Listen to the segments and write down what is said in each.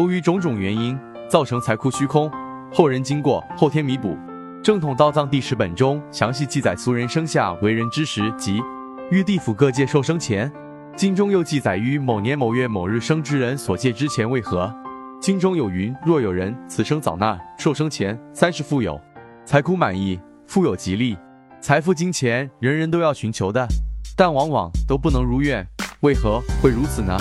由于种种原因，造成财库虚空，后人经过后天弥补。正统道藏第十本中详细记载俗人生下为人之时及于地府各界受生前。经中又记载于某年某月某日生之人所借之钱为何？经中有云：若有人此生早纳受生前三十富有，财库满意，富有吉利，财富金钱人人都要寻求的，但往往都不能如愿。为何会如此呢？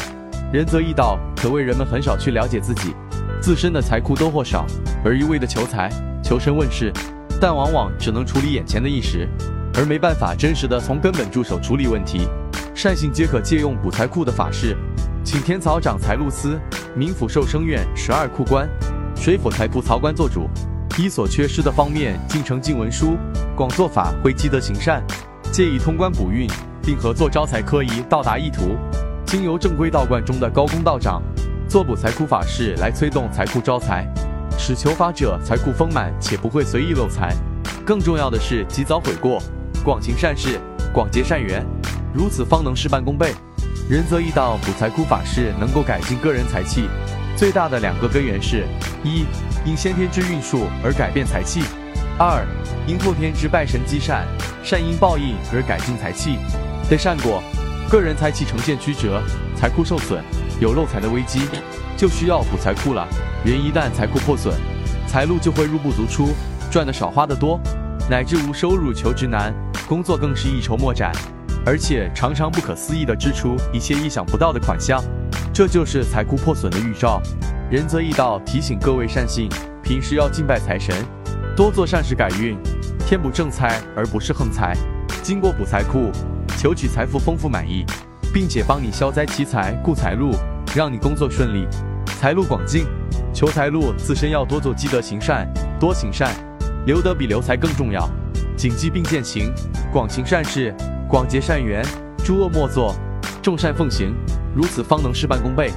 仁则易道，可谓人们很少去了解自己自身的财库多或少，而一味的求财、求神问事，但往往只能处理眼前的一时，而没办法真实的从根本着手处理问题。善信皆可借用补财库的法事，请天曹掌财路司、冥府寿生院十二库官、水府财库曹官做主，依所缺失的方面进呈进文书，广做法会积德行善，借以通关补运，并合作招财科仪到达意图。经由正规道观中的高公道长做补财库法事来催动财库招财，使求法者财库丰满且不会随意漏财。更重要的是及早悔过，广行善事，广结善缘。如此方能事半功倍。仁则易道补财库法事能够改进个人财气，最大的两个根源是：一因先天之运数而改变财气；二因后天之拜神积善，善因报应而改进财气。得善果，个人财气呈现曲折，财库受损，有漏财的危机，就需要补财库了。人一旦财库破损，财路就会入不足出，赚的少花的多，乃至无收入求职难，工作更是一筹莫展。而且常常不可思议地支出。一些意想不到的款项，这就是财库破损的预兆。仁则易道提醒各位善信，平时要敬拜财神，多做善事改运，添补正财而不是横财。经过补财库，求取财富丰富满意，并且帮你消灾祈财固财路，让你工作顺利，财路广进。求财路自身要多做积德行善，多行善，留德比留财更重要。谨记并践行，广行善事。广结善缘，诸恶莫作，众善奉行，如此方能事半功倍。